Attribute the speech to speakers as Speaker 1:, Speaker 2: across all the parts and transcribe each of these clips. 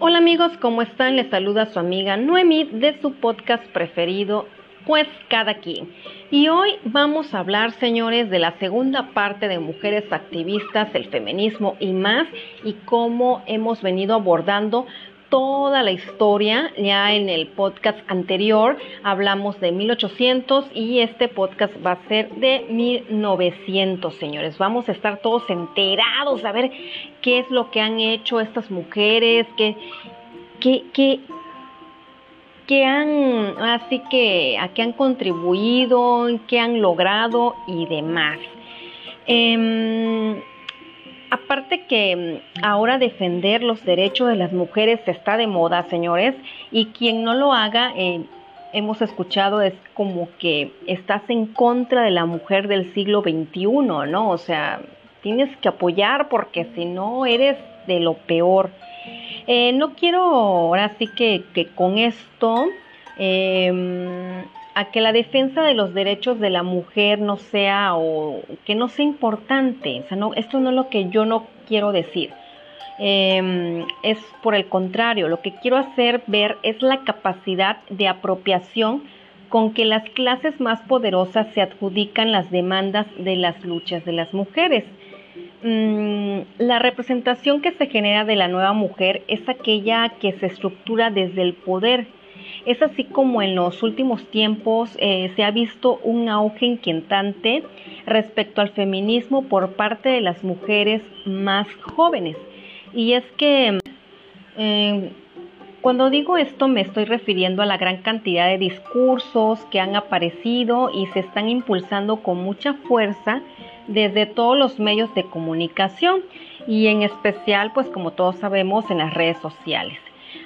Speaker 1: Hola amigos, ¿cómo están? Les saluda su amiga Noemi de su podcast preferido, Pues Cada Quien. Y hoy vamos a hablar, señores, de la segunda parte de Mujeres Activistas, el feminismo y más, y cómo hemos venido abordando toda la historia. Ya en el podcast anterior hablamos de 1800 y este podcast va a ser de 1900, señores. Vamos a estar todos enterados a ver qué es lo que han hecho estas mujeres, qué, qué, qué, qué han, así que a qué han contribuido, qué han logrado y demás. Eh, Aparte que mm, ahora defender los derechos de las mujeres está de moda, señores, y quien no lo haga, eh, hemos escuchado, es como que estás en contra de la mujer del siglo XXI, ¿no? O sea, tienes que apoyar porque si no eres de lo peor. Eh, no quiero ahora sí que, con esto eh, a que la defensa de los derechos de la mujer no sea o que no sea importante. O sea, no, esto no es lo que yo no quiero decir. Em, es por el contrario, lo que quiero hacer ver es la capacidad de apropiación con que las clases más poderosas se adjudican las demandas de las luchas de las mujeres. Mm, la representación que se genera de la nueva mujer es aquella que se estructura desde el poder es así como en los últimos tiempos eh, se ha visto un auge inquietante respecto al feminismo por parte de las mujeres más jóvenes. Y es que eh, cuando digo esto me estoy refiriendo a la gran cantidad de discursos que han aparecido y se están impulsando con mucha fuerza desde todos los medios de comunicación y en especial pues como todos sabemos en las redes sociales.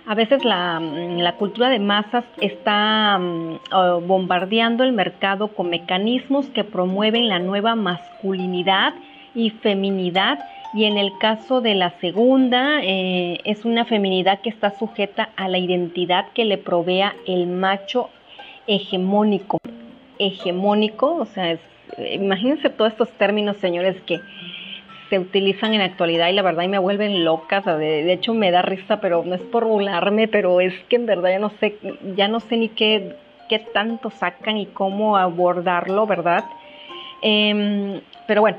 Speaker 1: A veces la, mm, cultura de masas está mm, bombardeando el mercado con mecanismos que promueven la nueva masculinidad y feminidad y en el caso de la segunda eh, es una feminidad que está sujeta a la identidad que le provea el macho hegemónico. Hegemónico, o sea, imagínense todos estos términos, señores, que se utilizan en la actualidad y la verdad y me vuelven locas. De, hecho me da risa, pero no es por burlarme, pero es que en verdad ya no sé, ya no sé ni qué, qué tanto sacan y cómo abordarlo, ¿verdad? Em, pero bueno,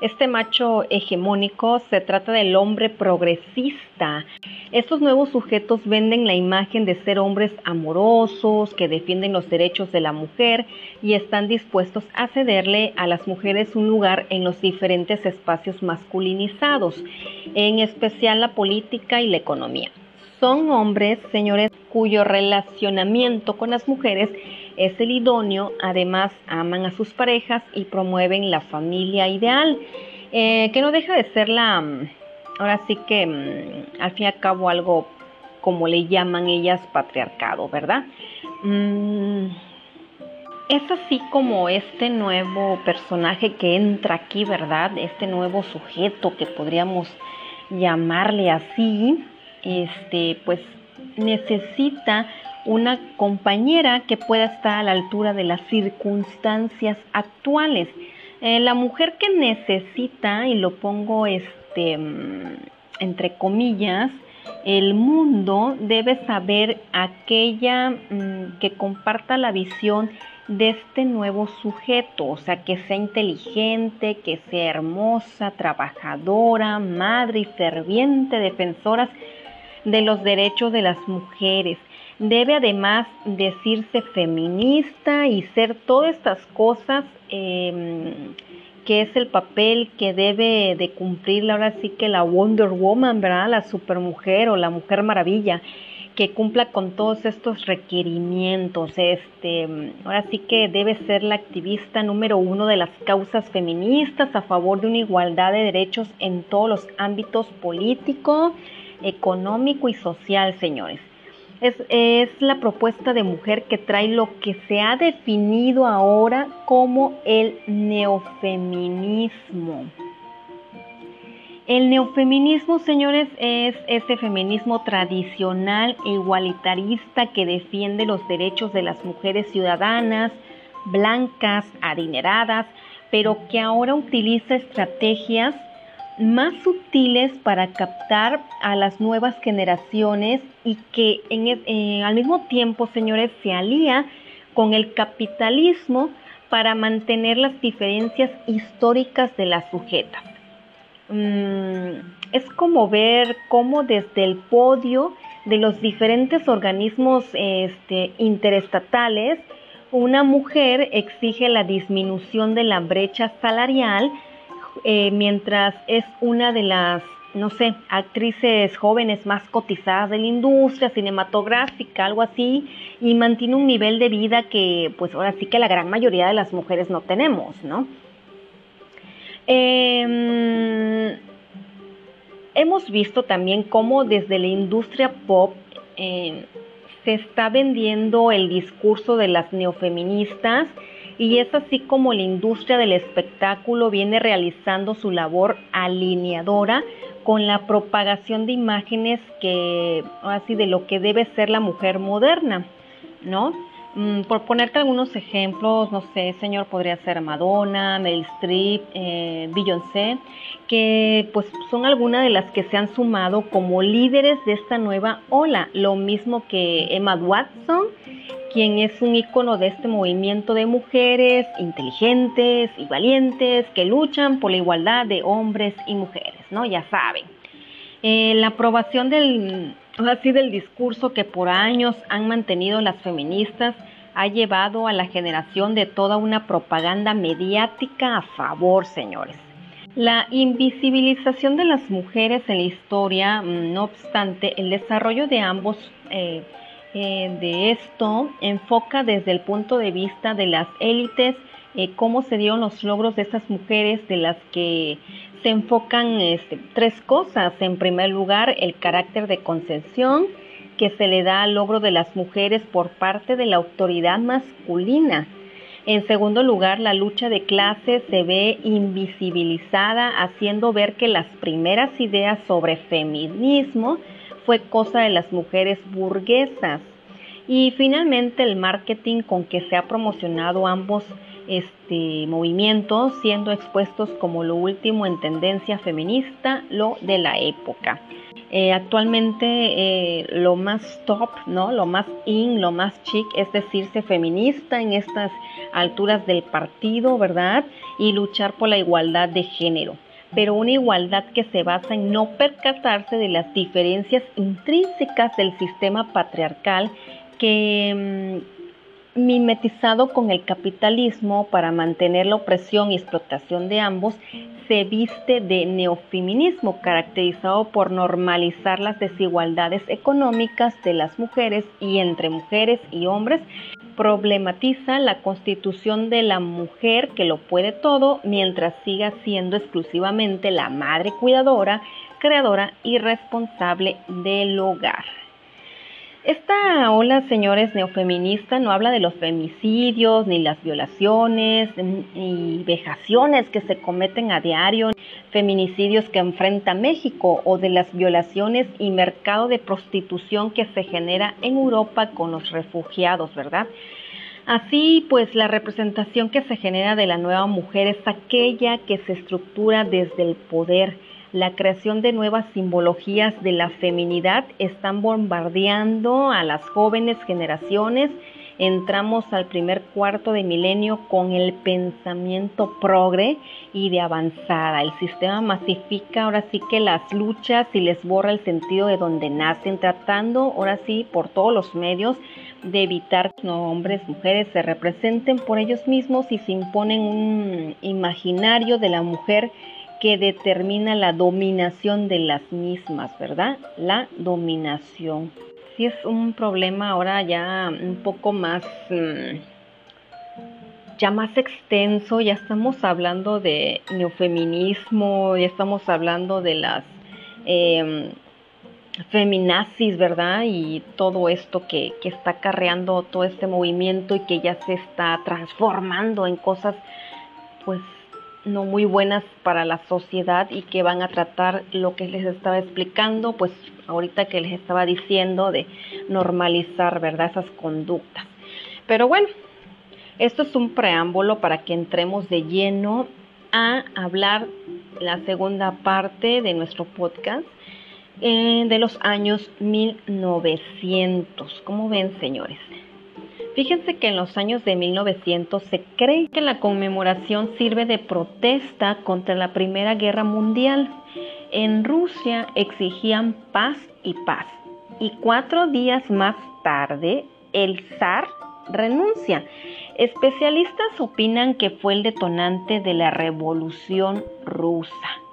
Speaker 1: este macho hegemónico se trata del hombre progresista. Estos nuevos sujetos venden la imagen de ser hombres amorosos, que defienden los derechos de la mujer y están dispuestos a cederle a las mujeres un lugar en los diferentes espacios masculinizados, en especial la política y la economía. Son hombres, señores, cuyo relacionamiento con las mujeres es el idóneo, además aman a sus parejas y promueven la familia ideal, eh, que no deja de ser la, mm, ahora sí que mm, al fin y al cabo algo como le llaman ellas patriarcado, ¿verdad? Mm, es así como este nuevo personaje que entra aquí, ¿verdad? Este nuevo sujeto que podríamos llamarle así, este, pues necesita una compañera que pueda estar a la altura de las circunstancias actuales. Eh, la mujer que necesita, y lo pongo este, mm, entre comillas, el mundo debe saber aquella mm, que comparta la visión de este nuevo sujeto, o sea, que sea inteligente, que sea hermosa, trabajadora, madre y ferviente defensora de los derechos de las mujeres. Debe además decirse feminista y ser todas estas cosas em, que es el papel que debe de cumplir ahora sí que la Wonder Woman, ¿verdad? La supermujer o la mujer maravilla que cumpla con todos estos requerimientos. Este, ahora sí que debe ser la activista número uno de las causas feministas a favor de una igualdad de derechos en todos los ámbitos político, económico y social, señores. Es, la propuesta de mujer que trae lo que se ha definido ahora como el neofeminismo. El neofeminismo, señores, es ese feminismo tradicional e igualitarista que defiende los derechos de las mujeres ciudadanas, blancas, adineradas, pero que ahora utiliza estrategias más sutiles para captar a las nuevas generaciones y que eh, al mismo tiempo, señores, se alía con el capitalismo para mantener las diferencias históricas de las sujetas. Mm, es como ver cómo desde el podio de los diferentes organismos este, interestatales, una mujer exige la disminución de la brecha salarial eh, mientras es una de las, no sé, actrices jóvenes más cotizadas de la industria cinematográfica, algo así, y mantiene un nivel de vida que pues ahora sí que la gran mayoría de las mujeres no tenemos, ¿no? Em, hemos visto también cómo desde la industria pop em, se está vendiendo el discurso de las neofeministas y es así como la industria del espectáculo viene realizando su labor alineadora con la propagación de imágenes que así de lo que debe ser la mujer moderna, ¿no? Mm, por ponerte algunos ejemplos, no sé, señor, podría ser Madonna, Meryl Streep, eh, Beyoncé, que pues son algunas de las que se han sumado como líderes de esta nueva ola, lo mismo que Emma Watson, quien es un icono de este movimiento de mujeres inteligentes y valientes que luchan por la igualdad de hombres y mujeres, ¿no? Ya saben. Eh, la aprobación del así del discurso que por años han mantenido las feministas ha llevado a la generación de toda una propaganda mediática a favor, señores. La invisibilización de las mujeres en la historia, mm, no obstante, el desarrollo de ambos eh, eh, de esto enfoca desde el punto de vista de las élites eh, cómo se dieron los logros de estas mujeres de las que se enfocan este, tres cosas. En primer lugar, el carácter de concesión que se le da al logro de las mujeres por parte de la autoridad masculina. En segundo lugar, la lucha de clases se ve invisibilizada, haciendo ver que las primeras ideas sobre feminismo fue cosa de las mujeres burguesas. Y finalmente el marketing con que se ha promocionado ambos este, movimientos, siendo expuestos como lo último en tendencia feminista, lo de la época. Eh, actualmente eh, lo más top, ¿no? Lo más in, lo más chic es decirse feminista en estas alturas del partido, ¿verdad? Y luchar por la igualdad de género. Pero una igualdad que se basa en no percatarse de las diferencias intrínsecas del sistema patriarcal que mm, mimetizado con el capitalismo para mantener la opresión y explotación de ambos, se viste de neofeminismo, caracterizado por normalizar las desigualdades económicas de las mujeres y entre mujeres y hombres, problematiza la constitución de la mujer que lo puede todo mientras siga siendo exclusivamente la madre cuidadora, creadora y responsable del hogar. Esta ola, señores, neofeminista no habla de los femicidios, ni las violaciones, ni vejaciones que se cometen a diario, feminicidios que enfrenta México o de las violaciones y mercado de prostitución que se genera en Europa con los refugiados, ¿verdad? Así pues, la representación que se genera de la nueva mujer es aquella que se estructura desde el poder, la creación de nuevas simbologías de la feminidad están bombardeando a las jóvenes generaciones. Entramos al primer cuarto de milenio con el pensamiento progre y de avanzada. El sistema masifica ahora sí que las luchas y les borra el sentido de donde nacen, tratando ahora sí por todos los medios de evitar que hombres, mujeres se representen por ellos mismos y se imponen un imaginario de la mujer que determina la dominación de las mismas, ¿verdad? La dominación. Si es un problema ahora ya un poco más, mm, ya más extenso, ya estamos hablando de neofeminismo, ya estamos hablando de las em, feminazis, ¿verdad? Y todo esto que, que está acarreando todo este movimiento y que ya se está transformando en cosas, pues no muy buenas para la sociedad y que van a tratar lo que les estaba explicando, pues ahorita que les estaba diciendo de normalizar, ¿verdad? Esas conductas. Pero bueno, esto es un preámbulo para que entremos de lleno a hablar la segunda parte de nuestro podcast eh, de los años 1900. ¿Cómo ven, señores? Fíjense que en los años de 1900 se cree que la conmemoración sirve de protesta contra la Primera Guerra Mundial. En Rusia exigían paz y paz. Y cuatro días más tarde, el zar renuncia. Especialistas opinan que fue el detonante de la Revolución Rusa.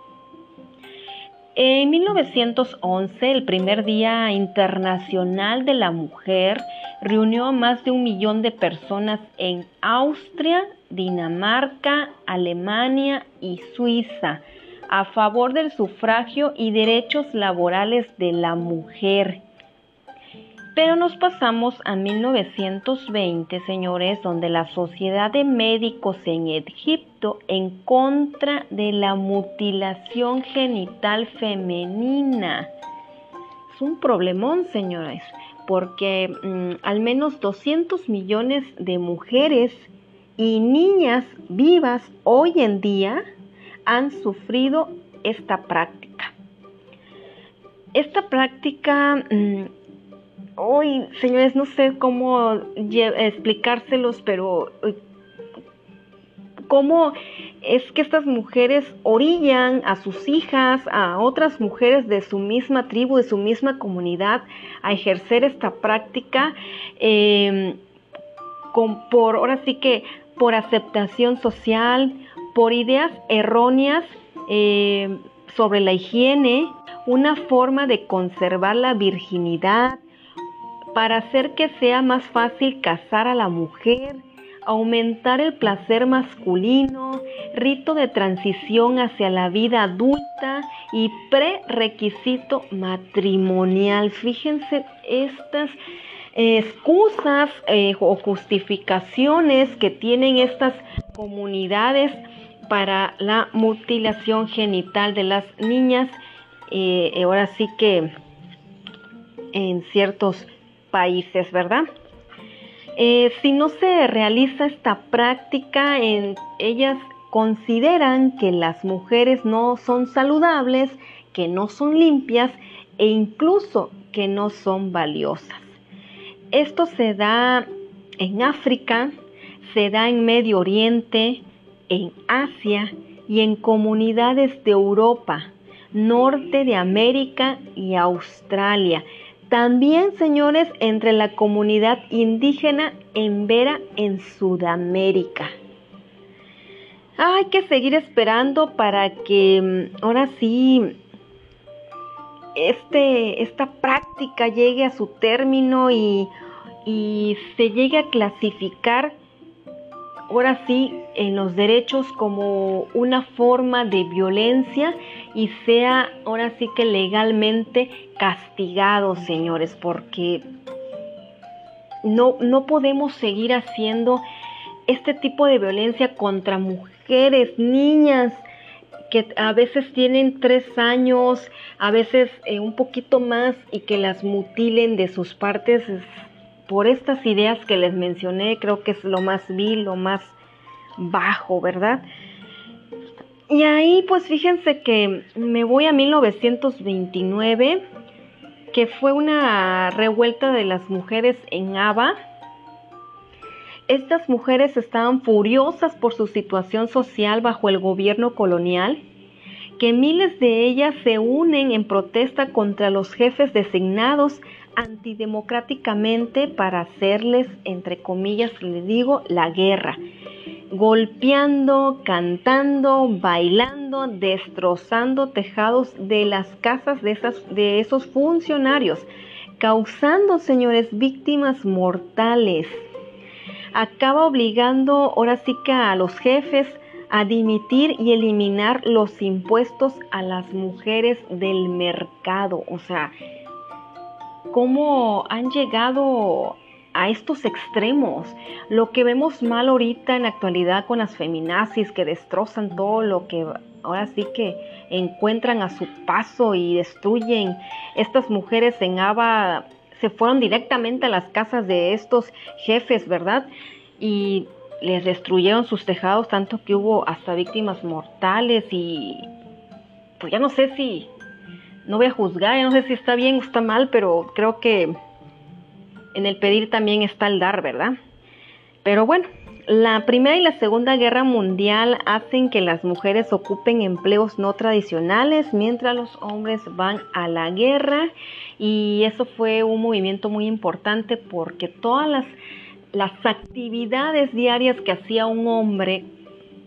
Speaker 1: En 1911, el primer Día Internacional de la Mujer reunió a más de un millón de personas en Austria, Dinamarca, Alemania y Suiza a favor del sufragio y derechos laborales de la mujer. Pero nos pasamos a 1920, señores, donde la Sociedad de Médicos en Egipto en contra de la mutilación genital femenina. Es un problemón, señores, porque mm, al menos 200 millones de mujeres y niñas vivas hoy en día han sufrido esta práctica. Esta práctica... Mm, hoy, señores, no sé cómo explicárselos, pero eh, cómo es que estas mujeres orillan a sus hijas, a otras mujeres de su misma tribu, de su misma comunidad, a ejercer esta práctica, em, por, ahora sí que por aceptación social, por ideas erróneas em, sobre la higiene, una forma de conservar la virginidad, para hacer que sea más fácil casar a la mujer, aumentar el placer masculino, rito de transición hacia la vida adulta y prerequisito matrimonial. Fíjense estas eh, excusas eh, o justificaciones que tienen estas comunidades para la mutilación genital de las niñas. Eh, ahora sí que en ciertos países, ¿verdad? Eh, si no se realiza esta práctica, en, ellas consideran que las mujeres no son saludables, que no son limpias e incluso que no son valiosas. Esto se da en África, se da en Medio Oriente, en Asia y en comunidades de Europa, norte de América y Australia. También, señores, entre la comunidad indígena en Vera, en Sudamérica. Hay que seguir esperando para que mm, ahora sí este, esta práctica llegue a su término y, y se llegue a clasificar ahora sí en los derechos como una forma de violencia y sea ahora sí que legalmente castigado, señores, porque no, no podemos seguir haciendo este tipo de violencia contra mujeres, niñas, que a veces tienen tres años, a veces eh, un poquito más y que las mutilen de sus partes por estas ideas que les mencioné, creo que es lo más vil, lo más bajo, ¿verdad? Y ahí pues fíjense que me voy a 1929, que fue una revuelta de las mujeres en Ava. Estas mujeres estaban furiosas por su situación social bajo el gobierno colonial, que miles de ellas se unen en protesta contra los jefes designados antidemocráticamente para hacerles, entre comillas, le digo, la guerra, golpeando, cantando, bailando, destrozando tejados de las casas de, esas, de esos funcionarios, causando, señores, víctimas mortales. Acaba obligando ahora sí que a los jefes a dimitir y eliminar los impuestos a las mujeres del mercado. O sea, cómo han llegado a estos extremos. Lo que vemos mal ahorita en la actualidad con las feminazis que destrozan todo lo que ahora sí que encuentran a su paso y destruyen. Estas mujeres en Ava se fueron directamente a las casas de estos jefes, ¿verdad? Y les destruyeron sus tejados tanto que hubo hasta víctimas mortales y pues ya no sé si no voy a juzgar, no sé si está bien o está mal, pero creo que en el pedir también está el dar, ¿verdad? Pero bueno, la Primera y la Segunda Guerra Mundial hacen que las mujeres ocupen empleos no tradicionales mientras los hombres van a la guerra y eso fue un movimiento muy importante porque todas las, las actividades diarias que hacía un hombre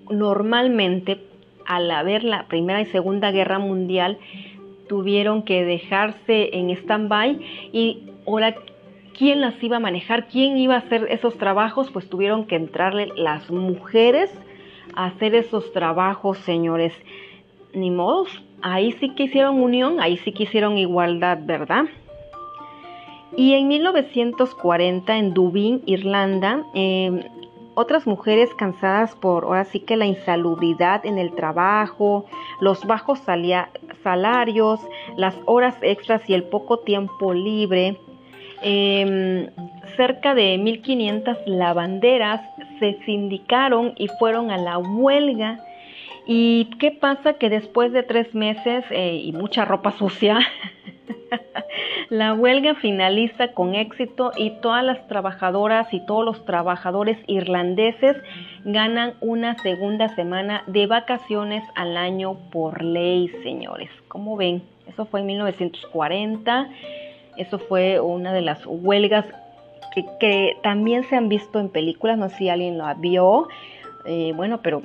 Speaker 1: normalmente al haber la Primera y Segunda Guerra Mundial tuvieron que dejarse en stand-by y ahora quién las iba a manejar, quién iba a hacer esos trabajos, pues tuvieron que entrarle las mujeres a hacer esos trabajos, señores. Ni modos, ahí sí que hicieron unión, ahí sí que hicieron igualdad, ¿verdad? Y en 1940 en Dublín, Irlanda, eh, otras mujeres cansadas por ahora sí que la insalubridad en el trabajo, los bajos salarios, las horas extras y el poco tiempo libre, em, cerca de 1.500 lavanderas se sindicaron y fueron a la huelga. ¿Y qué pasa? Que después de tres meses eh, y mucha ropa sucia, La huelga finaliza con éxito y todas las trabajadoras y todos los trabajadores irlandeses ganan una segunda semana de vacaciones al año por ley, señores. ¿Cómo ven? Eso fue en 1940. Eso fue una de las huelgas que, también se han visto en películas. No sé si alguien lo vio. Eh, bueno, pero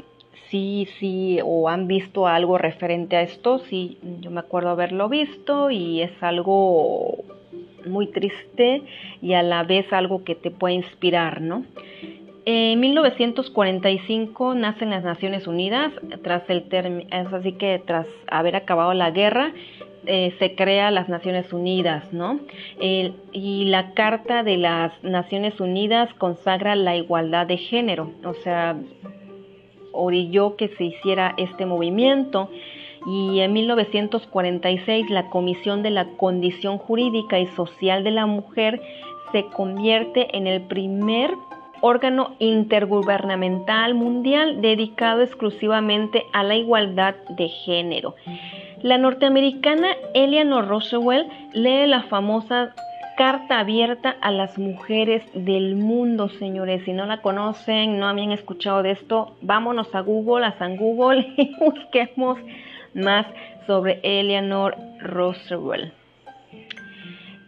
Speaker 1: sí, sí, o han visto algo referente a esto, sí, yo me acuerdo haberlo visto y es algo muy triste y a la vez algo que te puede inspirar, ¿no? En 1945 nacen las Naciones Unidas, tras el es así que tras haber acabado la guerra, eh, se crea las Naciones Unidas, ¿no? y la Carta de las Naciones Unidas consagra la igualdad de género, o sea, orilló que se hiciera este movimiento y en 1946 la Comisión de la Condición Jurídica y Social de la Mujer se convierte en el primer órgano intergubernamental mundial dedicado exclusivamente a la igualdad de género. La norteamericana Eleanor Roosevelt lee la famosa carta abierta a las mujeres del mundo, señores. Si no la conocen, no habían escuchado de esto, vámonos a Google, a San Google y busquemos más sobre Eleanor Roosevelt.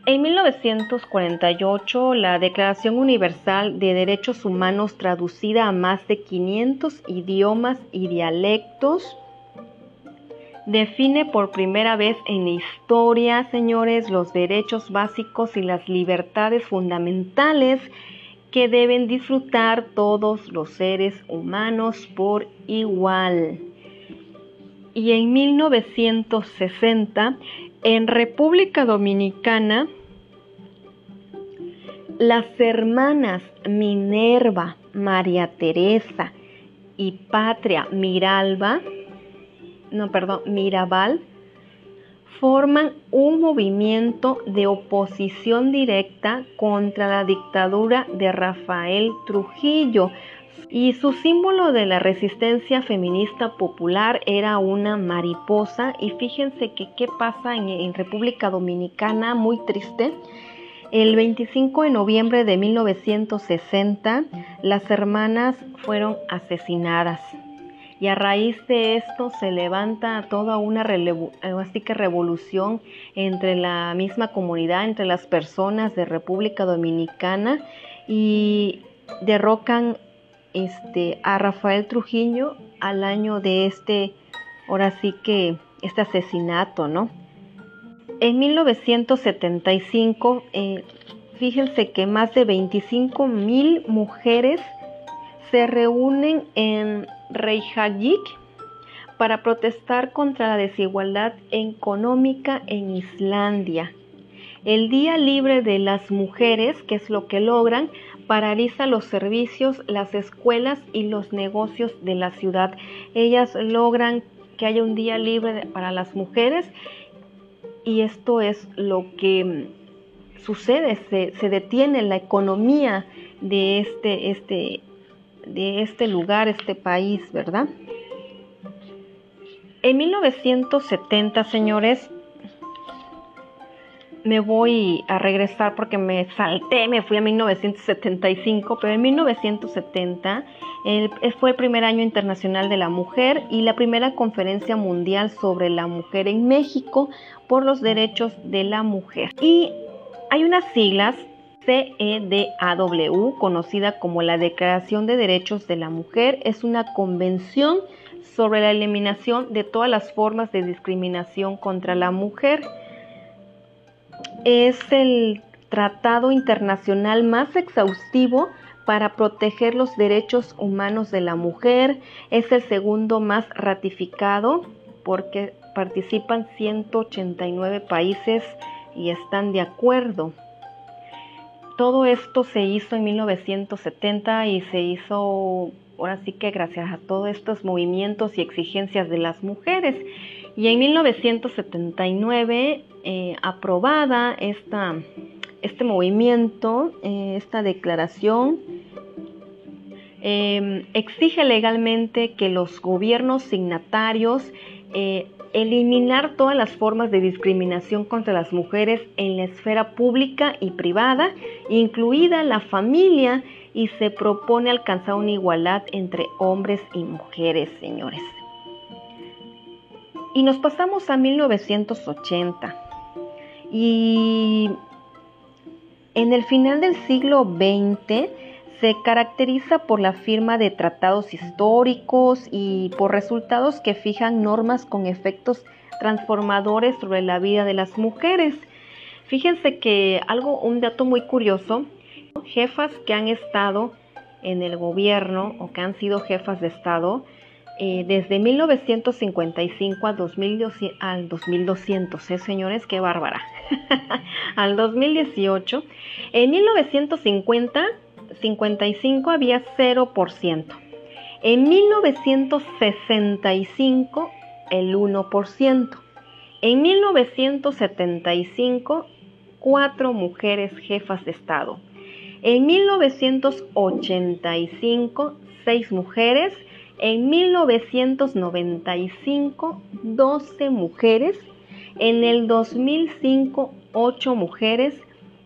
Speaker 1: En 1948, la Declaración Universal de Derechos Humanos, traducida a más de 500 idiomas y dialectos, define por primera vez en la historia, señores, los derechos básicos y las libertades fundamentales que deben disfrutar todos los seres humanos por igual. Y en 1960, en República Dominicana, las hermanas Minerva, María Teresa y Patria Miralba no, perdón, Mirabal, forman un movimiento de oposición directa contra la dictadura de Rafael Trujillo. Y su símbolo de la resistencia feminista popular era una mariposa. Y fíjense que qué pasa en, en República Dominicana, muy triste. El 25 de noviembre de 1960 las hermanas fueron asesinadas y a raíz de esto se levanta toda una revolución entre la misma comunidad, entre las personas de República Dominicana y derrocan este, a Rafael Trujillo al año de este, ahora sí que, este asesinato, ¿no? En 1975, eh, fíjense que más de 25 mil mujeres se reúnen en Reykjavik para protestar contra la desigualdad económica en Islandia. El Día Libre de las Mujeres, que es lo que logran, paraliza los servicios, las escuelas y los negocios de la ciudad. Ellas logran que haya un día libre para las mujeres y esto es lo que sucede, se, se detiene la economía de este, este de este lugar, este país, ¿verdad? En 1970, señores, me voy a regresar porque me salté, me fui a 1975, pero en 1970 fue el primer año internacional de la mujer y la primera conferencia mundial sobre la mujer en México por los derechos de la mujer. Y hay unas siglas CEDAW, conocida como la Declaración de Derechos de la Mujer, es una convención sobre la eliminación de todas las formas de discriminación contra la mujer es el tratado internacional más exhaustivo para proteger los derechos humanos de la mujer. Es el segundo más ratificado porque participan 189 países y están de acuerdo. Todo esto se hizo en 1970 y se hizo ahora sí que gracias a todos estos movimientos y exigencias de las mujeres. Y en 1979 eh, aprobada esta, este movimiento, eh, esta declaración, em, exige legalmente que los gobiernos signatarios eh, eliminar todas las formas de discriminación contra las mujeres en la esfera pública y privada, incluida la familia, y se propone alcanzar una igualdad entre hombres y mujeres, señores. Y nos pasamos a 1980. Y en el final del siglo XX se caracteriza por la firma de tratados históricos y por resultados que fijan normas con efectos transformadores sobre la vida de las mujeres. Fíjense que algo, un dato muy curioso, jefas que han estado en el gobierno o que han sido jefas de Estado, eh, desde 1955 al, 2200, al 2200, ¿eh, señores? ¡Qué bárbara! al 2018, en 1950, 55 había 0%. En 1965, el 1%. En 1975, cuatro mujeres jefas de Estado. En 1985, seis mujeres en 1995, 12 mujeres. En el 2005, 8 mujeres.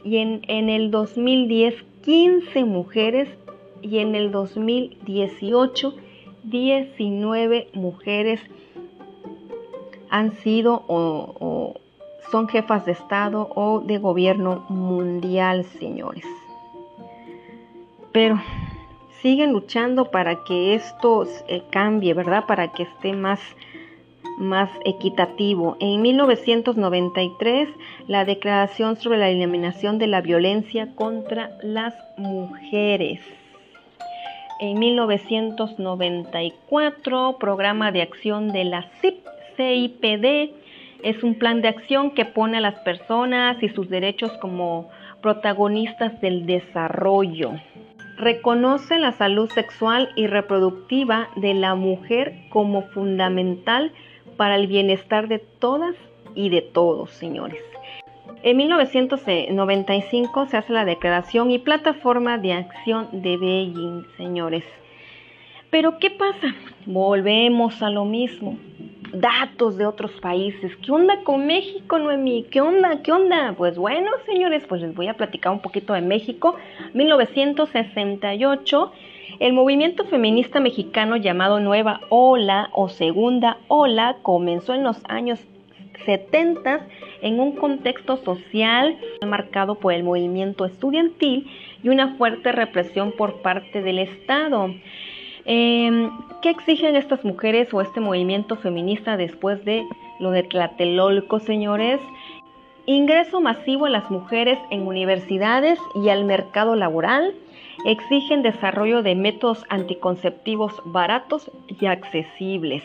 Speaker 1: Y en, en el 2010, 15 mujeres. Y en el 2018, 19 mujeres han sido o, son jefas de Estado o de gobierno mundial, señores. Pero siguen luchando para que esto eh, cambie, ¿verdad? Para que esté más, más equitativo. En 1993, la Declaración sobre la Eliminación de la Violencia contra las Mujeres. En 1994, Programa de Acción de la CIP, CIPD, es un plan de acción que pone a las personas y sus derechos como protagonistas del desarrollo reconoce la salud sexual y reproductiva de la mujer como fundamental para el bienestar de todas y de todos, señores. En 1995 se hace la Declaración y Plataforma de Acción de Beijing, señores. Pero ¿qué pasa? Volvemos a lo mismo datos de otros países. ¿Qué onda con México, Noemí? ¿Qué onda? ¿Qué onda? Pues bueno, señores, pues les voy a platicar un poquito de México. 1968, el movimiento feminista mexicano llamado Nueva Ola o Segunda Ola comenzó en los años 70 en un contexto social marcado por el movimiento estudiantil y una fuerte represión por parte del Estado. Em, ¿Qué exigen estas mujeres o este movimiento feminista después de lo de Tlatelolco, señores? Ingreso masivo a las mujeres en universidades y al mercado laboral. Exigen desarrollo de métodos anticonceptivos baratos y accesibles.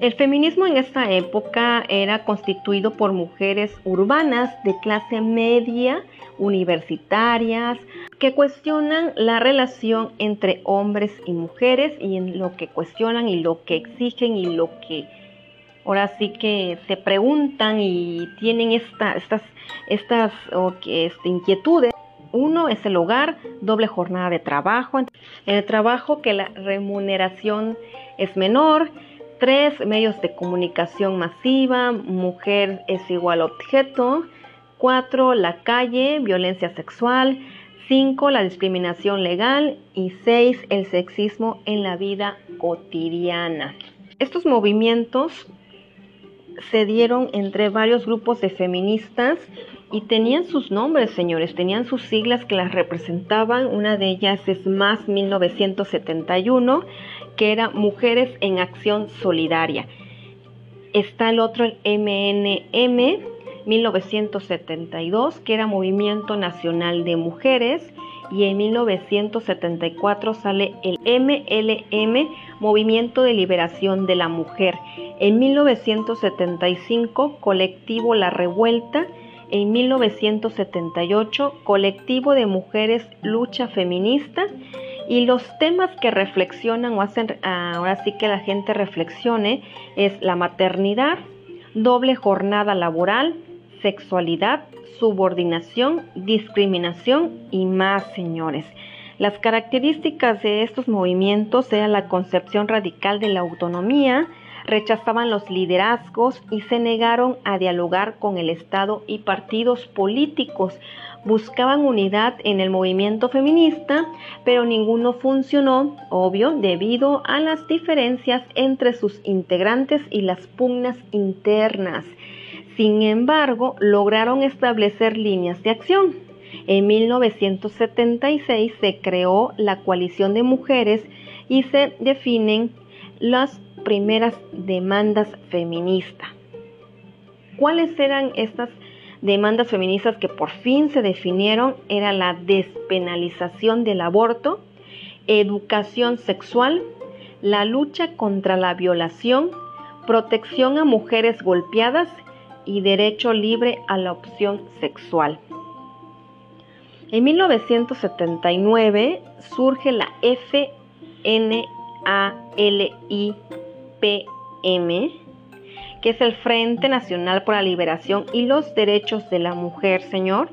Speaker 1: El feminismo en esta época era constituido por mujeres urbanas de clase media, universitarias, que cuestionan la relación entre hombres y mujeres y en lo que cuestionan y lo que exigen y lo que ahora sí que se preguntan y tienen esta, estas, estas este, inquietudes Uno es el hogar, doble jornada de trabajo, en el trabajo que la remuneración es menor. Tres, medios de comunicación masiva, mujer es igual objeto. Cuatro, la calle, violencia sexual. Cinco, la discriminación legal. Y seis, el sexismo en la vida cotidiana. Estos movimientos se dieron entre varios grupos de feministas y tenían sus nombres, señores, tenían sus siglas que las representaban. Una de ellas es Más 1971, que era Mujeres en Acción Solidaria. Está el otro, el MNM 1972, que era Movimiento Nacional de Mujeres. Y en 1974 sale el MLM, Movimiento de Liberación de la Mujer. En 1975, Colectivo La Revuelta en 1978, Colectivo de Mujeres Lucha Feminista, y los temas que reflexionan o hacen ahora sí que la gente reflexione es la maternidad, doble jornada laboral, sexualidad, subordinación, discriminación y más, señores. Las características de estos movimientos eran la concepción radical de la autonomía, rechazaban los liderazgos y se negaron a dialogar con el Estado y partidos políticos. Buscaban unidad en el movimiento feminista, pero ninguno funcionó, obvio, debido a las diferencias entre sus integrantes y las pugnas internas. Sin embargo, lograron establecer líneas de acción. En 1976 se creó la coalición de mujeres y se definen las primeras demandas feministas. ¿Cuáles eran estas demandas feministas que por fin se definieron? Era la despenalización del aborto, educación sexual, la lucha contra la violación, protección a mujeres golpeadas y derecho libre a la opción sexual. En 1979 surge la FNALI PM, que es el Frente Nacional por la Liberación y los Derechos de la Mujer, señor.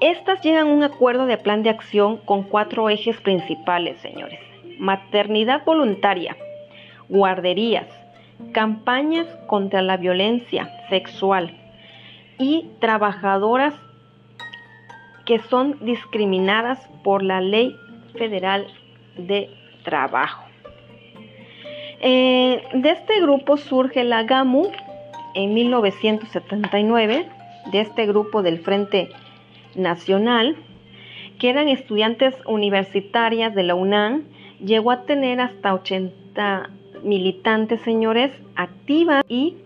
Speaker 1: Estas llegan a un acuerdo de plan de acción con cuatro ejes principales, señores. Maternidad voluntaria, guarderías, campañas contra la violencia sexual y trabajadoras que son discriminadas por la ley federal de trabajo. Eh, de este grupo surge la GAMU en 1979, de este grupo del Frente Nacional, que eran estudiantes universitarias de la UNAM, llegó a tener hasta 80 militantes, señores, activas y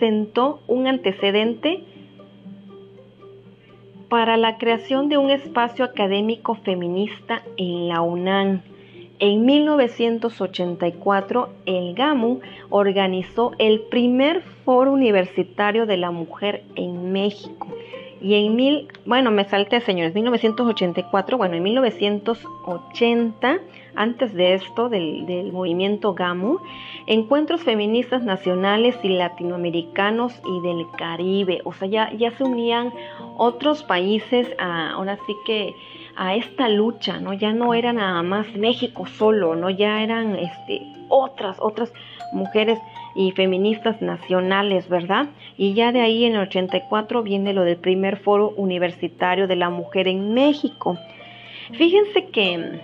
Speaker 1: sentó un antecedente para la creación de un espacio académico feminista en la UNAM en 1984, el GAMU organizó el primer foro universitario de la mujer en México. Y en mil, bueno, me salté, señores, 1984, bueno, en 1980, antes de esto, del, movimiento GAMU, encuentros feministas nacionales y latinoamericanos y del Caribe. O sea, ya, ya se unían otros países, a, ahora sí que a esta lucha, ¿no? Ya no era nada más México solo, ¿no? Ya eran este, otras, otras mujeres y feministas nacionales, ¿verdad? Y ya de ahí en el 84 viene lo del primer foro universitario de la mujer en México. Fíjense que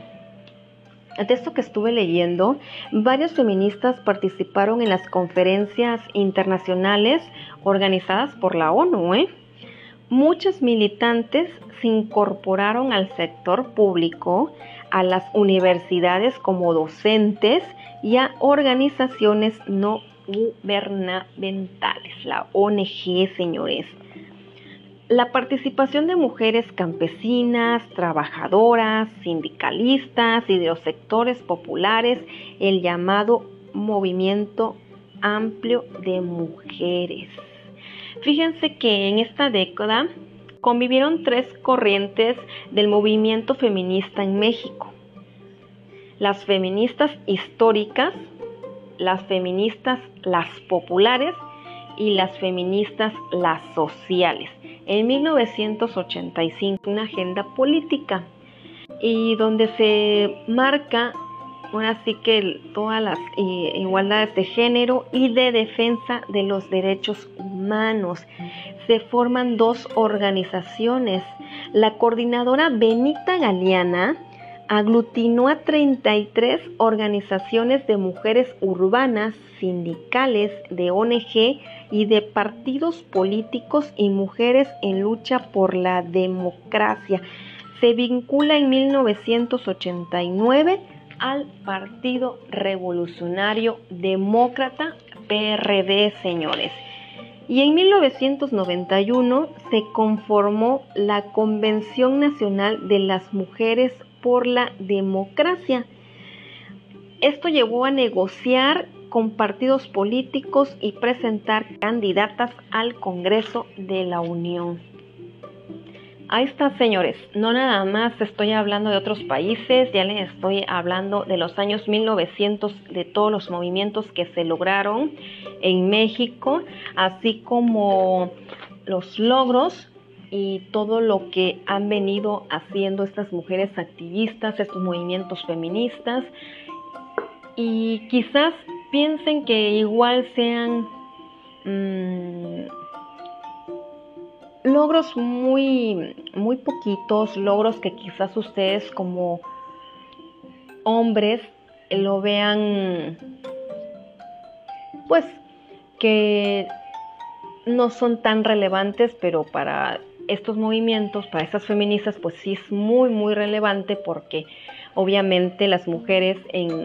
Speaker 1: de esto que estuve leyendo, varios feministas participaron en las conferencias internacionales organizadas por la ONU, ¿eh? Muchas militantes se incorporaron al sector público, a las universidades como docentes y a organizaciones no gubernamentales, la ONG, señores. La participación de mujeres campesinas, trabajadoras, sindicalistas y de los sectores populares, el llamado movimiento amplio de mujeres. Fíjense que en esta década convivieron tres corrientes del movimiento feminista en México. Las feministas históricas, las feministas las populares y las feministas las sociales. en 1985 una agenda política y donde se marca ahora sí que todas las eh, igualdades de género y de defensa de los derechos humanos. Se forman dos organizaciones. La coordinadora Benita Galeana aglutinó a 33 organizaciones de mujeres urbanas, sindicales, de ONG y de partidos políticos y mujeres en lucha por la democracia. Se vincula en 1989 al Partido Revolucionario Demócrata PRD, señores. Y en 1991 se conformó la Convención Nacional de las Mujeres por la Democracia. Esto llevó a negociar con partidos políticos y presentar candidatas al Congreso de la Unión. Ahí está, señores. No nada más estoy hablando de otros países, ya les estoy hablando de los años 1900, de todos los movimientos que se lograron en México, así como los logros y todo lo que han venido haciendo estas mujeres activistas, estos movimientos feministas. Y quizás piensen que igual sean... Mm, logros muy, muy poquitos, logros que quizás ustedes como hombres lo vean, pues que no son tan relevantes, pero para estos movimientos, para estas feministas, pues sí es muy, muy relevante porque obviamente las mujeres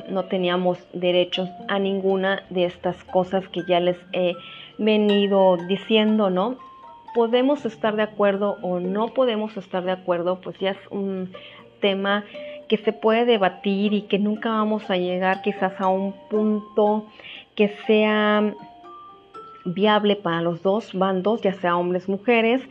Speaker 1: no teníamos derechos a ninguna de estas cosas que ya les he venido diciendo, ¿no? Podemos estar de acuerdo o no podemos estar de acuerdo, pues ya es un tema que se puede debatir y que nunca vamos a llegar quizás a un punto que sea viable para los dos bandos, ya sea hombres, mujeres,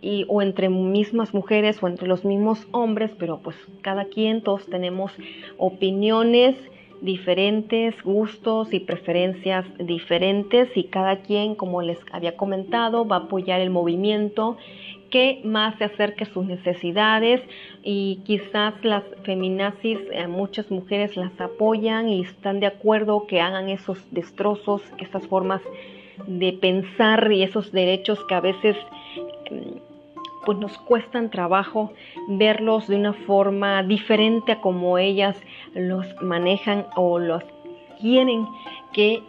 Speaker 1: y, o entre mismas mujeres o entre los mismos hombres, pero pues cada quien, todos tenemos opiniones diferentes gustos y preferencias diferentes y cada quien, como les había comentado, va a apoyar el movimiento que más se acerque a sus necesidades y quizás las feminazis, eh, muchas mujeres las apoyan y están de acuerdo que hagan esos destrozos, esas formas de pensar y esos derechos que a veces mm, pues nos cuestan trabajo verlos de una forma diferente a como ellas los manejan o los quieren que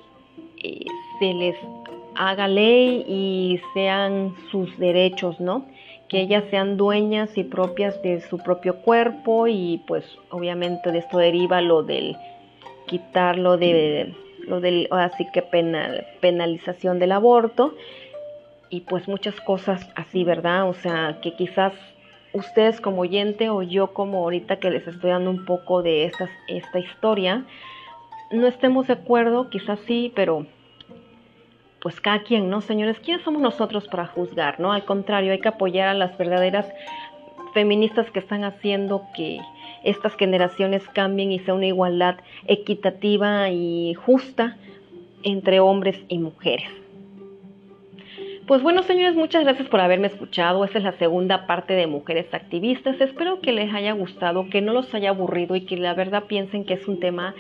Speaker 1: eh, se les haga ley y sean sus derechos, ¿no? Que ellas sean dueñas y propias de su propio cuerpo y pues obviamente de esto deriva lo del quitarlo de lo del así que penal, penalización del aborto y pues muchas cosas así, ¿verdad? O sea, que quizás ustedes como oyente o yo como ahorita que les estoy dando un poco de esta, esta historia, no estemos de acuerdo, quizás sí, pero pues cada quien, ¿no? Señores, ¿quiénes somos nosotros para juzgar, ¿no? Al contrario, hay que apoyar a las verdaderas feministas que están haciendo que estas generaciones cambien y sea una igualdad equitativa y justa entre hombres y mujeres. Pues bueno, señores, muchas gracias por haberme escuchado. Esta es la segunda parte de Mujeres Activistas. Espero que les haya gustado, que no los haya aburrido y que la verdad piensen que es un tema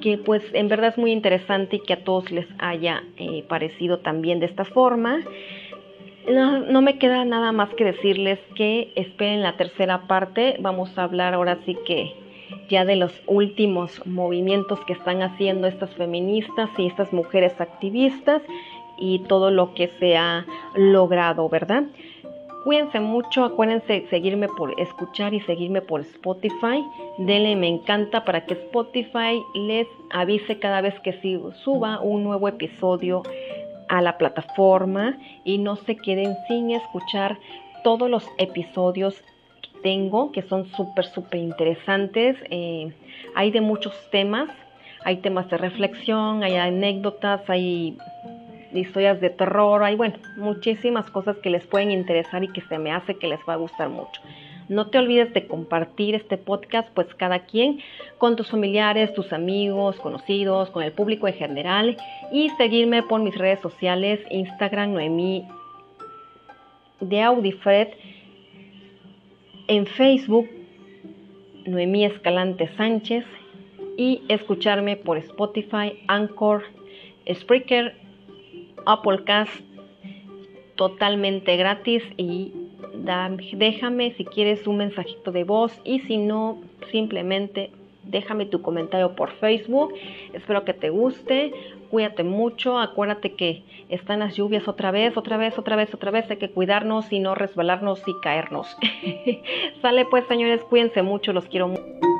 Speaker 1: que pues en verdad es muy interesante y que a todos les haya eh, parecido también de esta forma. No, no, me queda nada más que decirles que esperen la tercera parte. Vamos a hablar ahora sí que ya de los últimos movimientos que están haciendo estas feministas y estas mujeres activistas y todo lo que se ha logrado, ¿verdad? Cuídense mucho, acuérdense seguirme por escuchar y seguirme por Spotify. Denle me encanta para que Spotify les avise cada vez que suba un nuevo episodio a la plataforma y no se queden sin escuchar todos los episodios que tengo, que son súper, súper interesantes. Eh, hay de muchos temas, hay temas de reflexión, hay anécdotas, hay historias de terror, hay bueno, muchísimas cosas que les pueden interesar y que se me hace que les va a gustar mucho. No te olvides de compartir este podcast, pues cada quien con tus familiares, tus amigos, conocidos, con el público en general y seguirme por mis redes sociales, Instagram, Noemí de Audifred, en Facebook, Noemí Escalante Sánchez, y escucharme por Spotify, Anchor, Spreaker, Applecast, totalmente gratis y déjame si quieres un mensajito de voz y si no, simplemente déjame tu comentario por Facebook. Espero que te guste. Cuídate mucho. Acuérdate que están las lluvias otra vez, otra vez, otra vez, otra vez. Hay que cuidarnos y no resbalarnos y caernos. Sale pues, señores, cuídense mucho. Los quiero mucho.